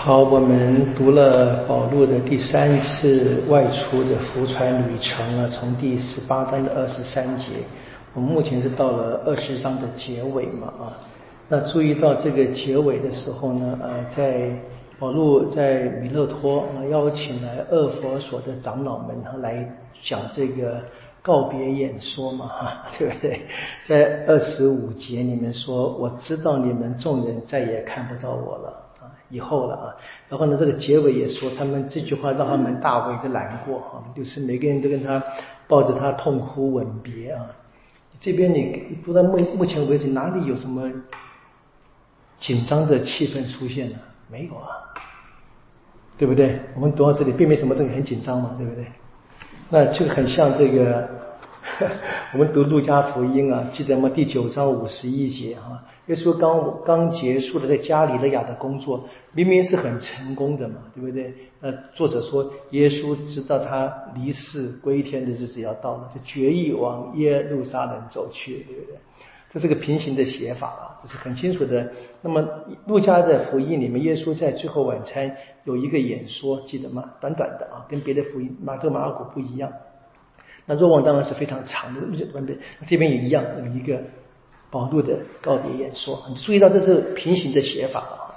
好，我们读了保罗的第三次外出的浮船旅程啊，从第十八章的二十三节，我们目前是到了二十章的结尾嘛啊。那注意到这个结尾的时候呢，呃，在保罗在米勒托啊邀请来二佛所的长老们来讲这个告别演说嘛哈，对不对？在二十五节里面说，我知道你们众人再也看不到我了。以后了啊，然后呢，这个结尾也说，他们这句话让他们大为的难过啊，就是每个人都跟他抱着他痛哭吻别啊。这边你读到目目前为止，哪里有什么紧张的气氛出现呢？没有啊，对不对？我们读到这里，并没有什么东西很紧张嘛，对不对？那就很像这个，我们读路加福音啊，记得吗？第九章五十一节哈。耶稣刚刚结束了在加里勒亚的工作，明明是很成功的嘛，对不对？那作者说，耶稣知道他离世归天的日子要到了，就决意往耶路撒冷走去，对不对？这是个平行的写法啊，就是很清楚的。那么路加的福音里面，耶稣在最后晚餐有一个演说，记得吗？短短的啊，跟别的福音马可、马尔谷不一样。那若望当然是非常长的，这边也一样，有一个。保禄的告别演说，你注意到这是平行的写法啊。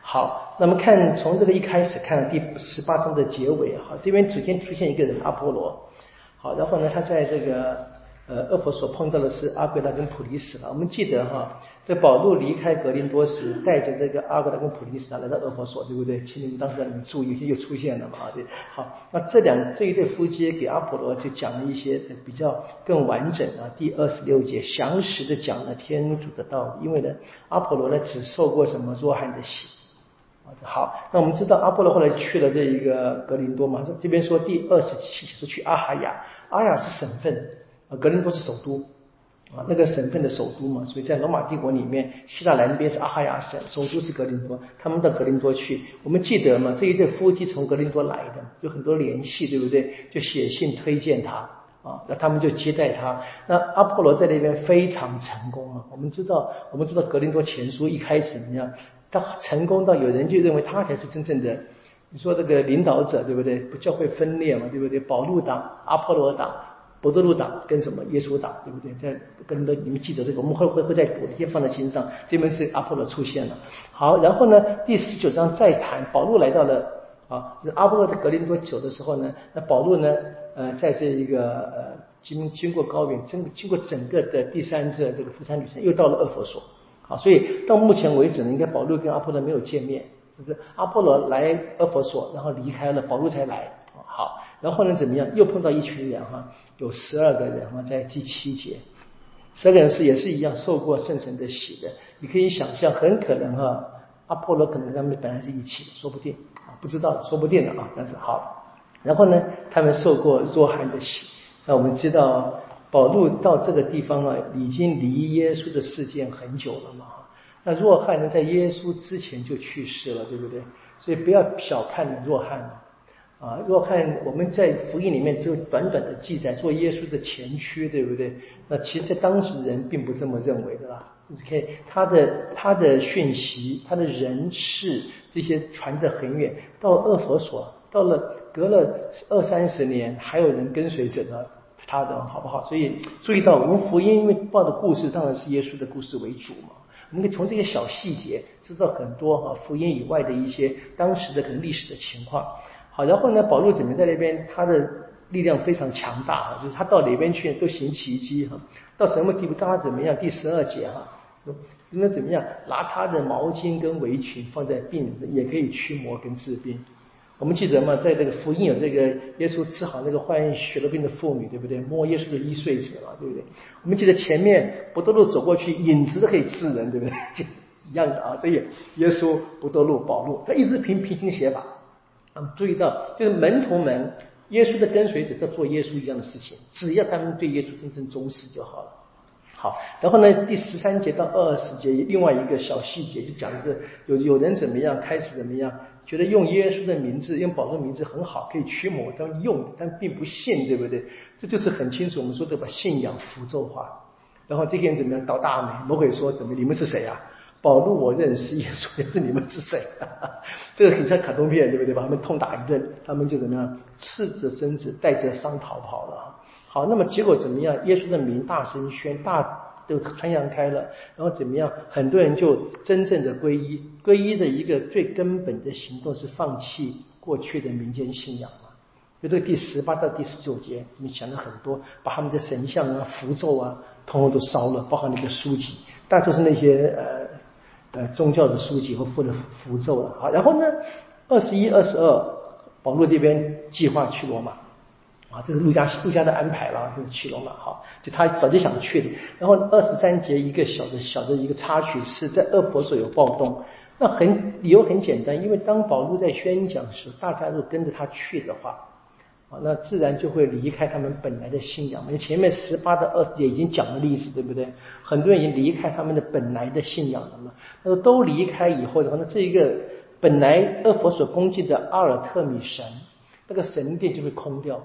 好，那么看从这个一开始看第十八章的结尾，好，这边首先出现一个人阿波罗，好，然后呢，他在这个。呃，厄佛所碰到的是阿圭拉跟普利斯了。我们记得哈，在保罗离开格林多时，带着这个阿圭拉跟普利斯来到厄佛所，对不对？请你们当时在里面注意，又出现了嘛？对，好，那这两这一对夫妻给阿波罗就讲了一些比较更完整啊，第二十六节详实的讲了天主的道理。因为呢，阿波罗呢只受过什么若翰的洗。好，那我们知道阿波罗后来去了这一个格林多嘛？这边说第二十七节说去阿哈亚，阿亚是省份。格林多是首都啊，那个省份的首都嘛，所以在罗马帝国里面，希腊南边是阿哈亚省，首都是格林多，他们到格林多去。我们记得嘛，这一对夫妻从格林多来的，有很多联系，对不对？就写信推荐他啊，那他们就接待他。那阿波罗在那边非常成功啊。我们知道，我们知道格林多前书一开始怎么样？他成功到有人就认为他才是真正的，你说这个领导者，对不对？不教会分裂嘛，对不对？保禄党、阿波罗党。博多禄党跟什么耶稣党，对不对？在跟的你们记得这个，我们会会会在补一些放在心上。这边是阿波罗出现了。好，然后呢，第十九章再谈保罗来到了啊，阿波罗在格林多走的时候呢，那保罗呢，呃，在这一个呃经经过高原，经经过整个的第三次这个釜山旅程，又到了二佛所。好，所以到目前为止呢，应该保罗跟阿波罗没有见面，就是阿波罗来二佛所，然后离开了，保罗才来。好。然后呢，怎么样？又碰到一群人哈，有十二个人哈，在第七节，十二个人是也是一样受过圣神的洗的。你可以想象，很可能哈，阿波罗可能他们本来是一起的，说不定啊，不知道，说不定的啊。但是好，然后呢，他们受过若翰的洗。那我们知道，保禄到这个地方啊，已经离耶稣的事件很久了嘛。那若翰呢，在耶稣之前就去世了，对不对？所以不要小看若翰。啊，若看我们在福音里面只有短短的记载，做耶稣的前驱，对不对？那其实，在当时人并不这么认为的啦。就是可以，他的他的讯息，他的人事这些传得很远，到二佛所，到了隔了二三十年，还有人跟随着他，他的好不好？所以注意到，我们福音因为报的故事当然是耶稣的故事为主嘛。我们可以从这些小细节知道很多哈，福音以外的一些当时的可能历史的情况。好，然后呢，保罗怎么在那边？他的力量非常强大哈，就是他到哪边去都行奇迹哈。到什么地步？他怎么样？第十二节哈，那怎么样？拿他的毛巾跟围裙放在病人，也可以驱魔跟治病。我们记得嘛，在这个福音有这个耶稣治好那个患血肉病的妇女，对不对？摸耶稣的衣穗子嘛，对不对？我们记得前面不多路走过去，影子都可以治人，对不对？就一样的啊。所以耶稣不多路保路，他一直凭平行写法。们注意到，就是门徒们，耶稣的跟随者在做耶稣一样的事情，只要他们对耶稣真正忠实就好了。好，然后呢，第十三节到二十节，另外一个小细节就讲一个，有有人怎么样，开始怎么样，觉得用耶稣的名字，用保罗名字很好，可以驱魔，但用，但并不信，对不对？这就是很清楚，我们说这把信仰符咒化。然后这个人怎么样，倒大霉，魔鬼说怎么，你们是谁啊？保罗我认识，耶稣也是你们是谁？这个很像卡通片，对不对？把他们痛打一顿，他们就怎么样，赤着身子带着伤逃跑了。好，那么结果怎么样？耶稣的名大声宣，大都传扬开了，然后怎么样？很多人就真正的皈依。皈依的一个最根本的行动是放弃过去的民间信仰嘛？就这个第十八到第十九节，你讲了很多，把他们的神像啊、符咒啊，统统都烧了，包含那个书籍，大多是那些呃。呃，宗教的书籍和附的符咒了，好，然后呢，二十一、二十二，保罗这边计划去罗马，啊，这是陆家陆家的安排了，就是去罗马，好，就他早就想去的。然后二十三节一个小的小的一个插曲是在恶佛所有暴动，那很理由很简单，因为当保罗在宣讲时，大家如果跟着他去的话。那自然就会离开他们本来的信仰。因为前面十八到二十节已经讲了历史，对不对？很多人已经离开他们的本来的信仰了嘛。那么都离开以后的话，那这一个本来恶佛所攻击的阿尔特米神，那个神殿就会空掉。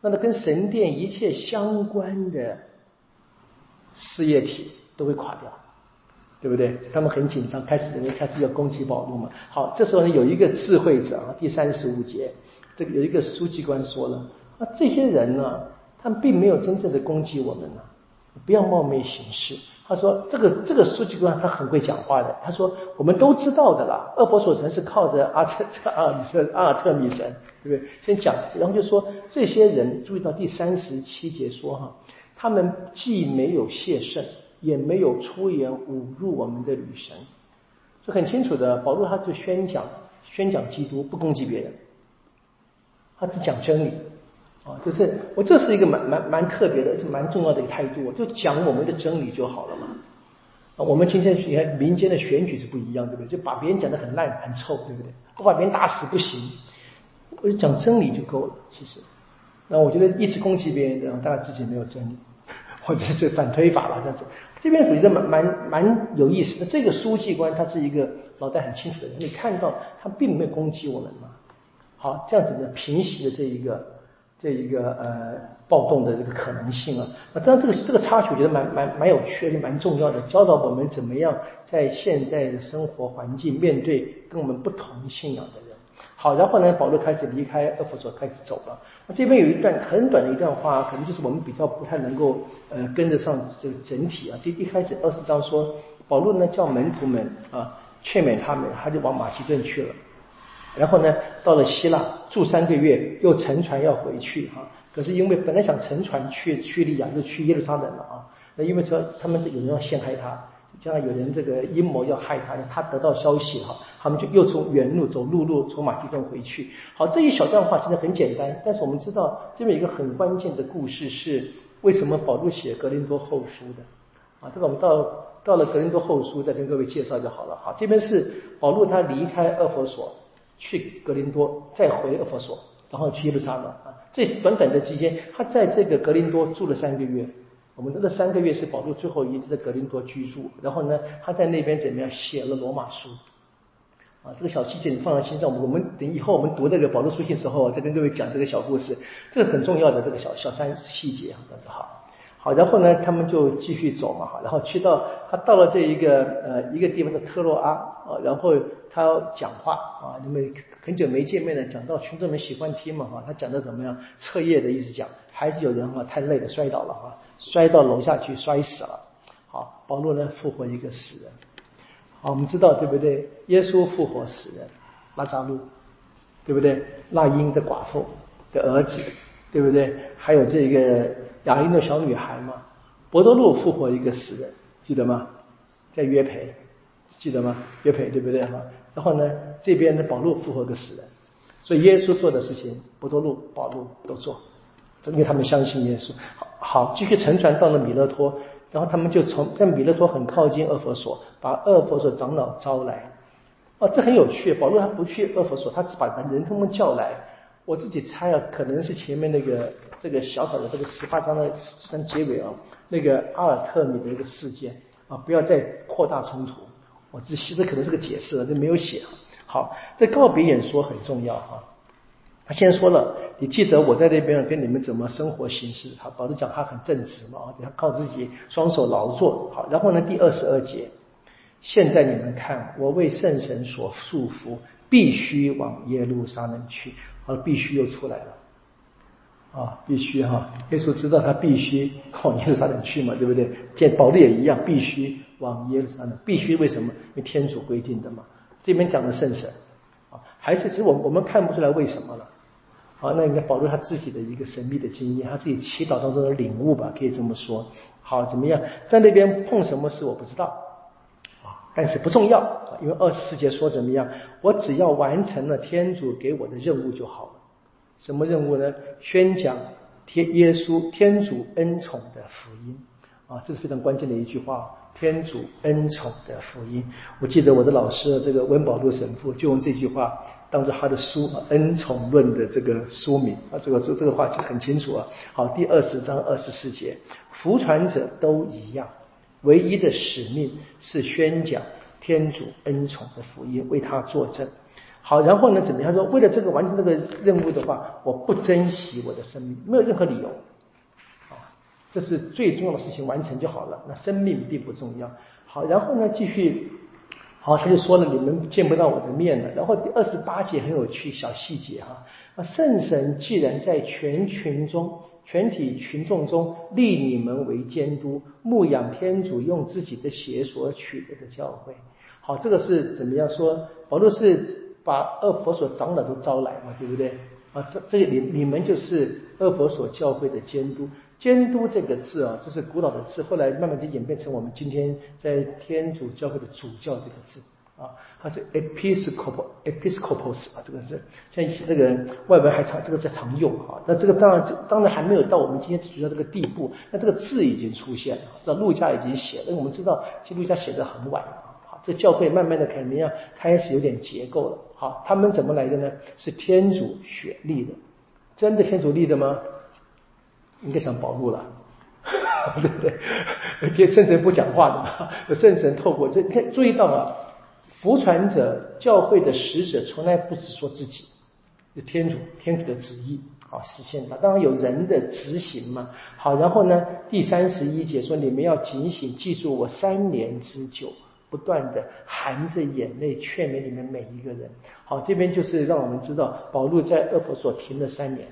那么跟神殿一切相关的事业体都会垮掉，对不对？他们很紧张，开始人开始要攻击保罗嘛。好，这时候呢，有一个智慧者啊，第三十五节。这个有一个书记官说了，啊，这些人呢，他们并没有真正的攻击我们呢，不要冒昧行事。他说，这个这个书记官他很会讲话的。他说，我们都知道的啦，恶佛所城是靠着阿特阿尔特阿尔特米神，对不对？先讲，然后就说这些人，注意到第三十七节说哈，他们既没有谢圣，也没有出言侮辱我们的女神，就很清楚的。保罗他就宣讲宣讲基督，不攻击别人。他只讲真理，啊，就是我这是一个蛮蛮蛮特别的，就蛮重要的一个态度，就讲我们的真理就好了嘛。啊，我们今天你看民间的选举是不一样，对不对？就把别人讲的很烂很臭，对不对？不把别人打死不行，我就讲真理就够了。其实，那我觉得一直攻击别人的，大家自己没有真理，或者是反推法了这样子。这边我觉得蛮蛮蛮有意思的。这个书记官他是一个脑袋很清楚的人，你看到他并没有攻击我们嘛。好，这样子呢，平息了这一个这一个呃暴动的这个可能性啊。那当然，这个这个插曲我觉得蛮蛮蛮有趣的，蛮重要的，教导我们怎么样在现在的生活环境面对跟我们不同信仰的人。好，然后呢，保罗开始离开厄弗所，开始走了。那这边有一段很短的一段话，可能就是我们比较不太能够呃跟得上这个整体啊。第一开始二十章说，保罗呢叫门徒们啊劝勉他们，他就往马其顿去了。然后呢，到了希腊住三个月，又乘船要回去哈。可是因为本来想乘船去叙利亚，就去耶路撒冷了啊。那因为说他们这有人要陷害他，加上有人这个阴谋要害他，他得到消息哈，他们就又从原路走陆路从马其顿回去。好，这一小段话其实很简单，但是我们知道这边一个很关键的故事是为什么保罗写格林多后书的啊？这个我们到到了格林多后书再跟各位介绍就好了。好，这边是保罗他离开厄佛所。去格林多，再回厄佛所，然后去耶路撒冷啊。这短短的期间，他在这个格林多住了三个月。我们那三个月是保罗最后一次在格林多居住。然后呢，他在那边怎么样写了罗马书啊？这个小细节你放在心上。我们等以后我们读这个保罗书信时候，再跟各位讲这个小故事，这个很重要的这个小小三细节啊，这样子好。好，然后呢，他们就继续走嘛，哈，然后去到他到了这一个呃一个地方的特洛阿啊，然后他讲话啊，因为很久没见面了，讲到群众们喜欢听嘛，哈，他讲的怎么样？彻夜的一直讲，还是有人哈太累了摔倒了哈，摔到楼下去摔死了。好，保罗呢复活一个死人，好，我们知道对不对？耶稣复活死人，拉扎路，对不对？那英的寡妇的儿子，对不对？还有这个。雅音的小女孩嘛，伯多禄复活一个死人，记得吗？在约培，记得吗？约培对不对哈？然后呢，这边的保禄复活个死人，所以耶稣做的事情，伯多禄、保禄都做，因为他们相信耶稣。好，好，继续乘船到了米勒托，然后他们就从在米勒托很靠近厄佛所，把厄佛所长老招来。哦，这很有趣，保罗他不去厄佛所，他只把人他们叫来。我自己猜啊，可能是前面那个这个小小的这个十八章的章结尾啊，那个阿尔特米的一个事件啊，不要再扩大冲突。我这其实可能是个解释，这没有写。好，这告别演说很重要啊。他先说了，你记得我在那边跟你们怎么生活行事？好，保罗讲他很正直嘛，他靠自己双手劳作。好，然后呢，第二十二节，现在你们看，我为圣神所束缚，必须往耶路撒冷去。好，必须又出来了。啊，必须哈！耶稣知道他必须往耶路撒冷去嘛，对不对？见保罗也一样，必须往耶路撒冷。必须为什么？因为天主规定的嘛。这边讲的圣神啊，还是其实我我们看不出来为什么了。好，那应该保罗他自己的一个神秘的经验，他自己祈祷当中的领悟吧，可以这么说。好，怎么样？在那边碰什么事我不知道啊，但是不重要，因为二十四节说怎么样？我只要完成了天主给我的任务就好了。什么任务呢？宣讲天耶稣天主恩宠的福音啊，这是非常关键的一句话。天主恩宠的福音，我记得我的老师这个温保禄神父就用这句话当做他的书《恩宠论》的这个书名啊，这个这这个话很清楚啊。好，第二十章二十四节，福传者都一样，唯一的使命是宣讲天主恩宠的福音，为他作证。好，然后呢？怎么样？说，为了这个完成这个任务的话，我不珍惜我的生命，没有任何理由。啊，这是最重要的事情，完成就好了。那生命并不重要。好，然后呢？继续。好，他就说了，你们见不到我的面了。然后第二十八节很有趣，小细节哈。那圣神既然在全群中、全体群众中立你们为监督，牧养天主用自己的血所取得的教会。好，这个是怎么样说？保罗是。把二佛所长老都招来嘛，对不对？啊，这这你你们就是二佛所教会的监督。监督这个字啊，这是古老的字，后来慢慢就演变成我们今天在天主教会的主教这个字啊，它是 episcopal episcopos 啊，这个字像那个外文还常这个字常用啊。那这个当然当然还没有到我们今天主教这个地步，那这个字已经出现了，这陆家已经写了。我们知道，其实陆家写的很晚。这教会慢慢的肯定要开始有点结构了。好，他们怎么来的呢？是天主选立的，真的天主立的吗？应该想保护了，对不对？而且圣神不讲话的嘛，圣神透过这，你看注意到啊，福传者教会的使者从来不只说自己，是天主天主的旨意好实现它，当然有人的执行嘛。好，然后呢，第三十一节说你们要警醒，记住我三年之久。不断的含着眼泪劝勉你们每一个人。好，这边就是让我们知道，保禄在厄佛所停了三年，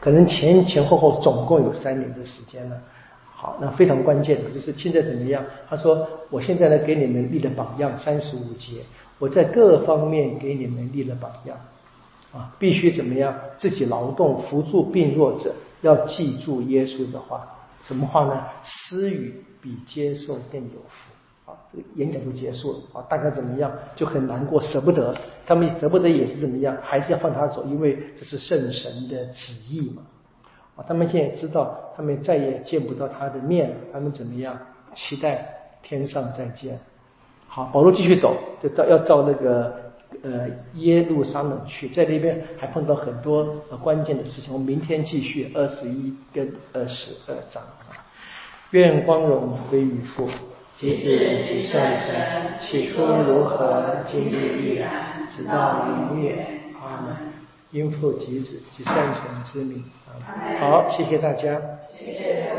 可能前前后后总共有三年的时间了。好，那非常关键的就是现在怎么样？他说，我现在呢给你们立了榜样，三十五节，我在各方面给你们立了榜样啊，必须怎么样？自己劳动扶助病弱者，要记住耶稣的话，什么话呢？施予比接受更有福。这个演讲就结束了啊，大概怎么样就很难过，舍不得。他们舍不得也是怎么样，还是要放他走，因为这是圣神的旨意嘛。啊，他们现在知道，他们再也见不到他的面了，他们怎么样？期待天上再见。好，保罗继续走，就到要到那个呃耶路撒冷去，在那边还碰到很多关键的事情。我们明天继续二十一跟二十二章啊。愿光荣归于父。即子即善神，起初如何，今日亦然，直到永远。阿门。应父及子及圣神之名。好，谢谢大家。谢谢。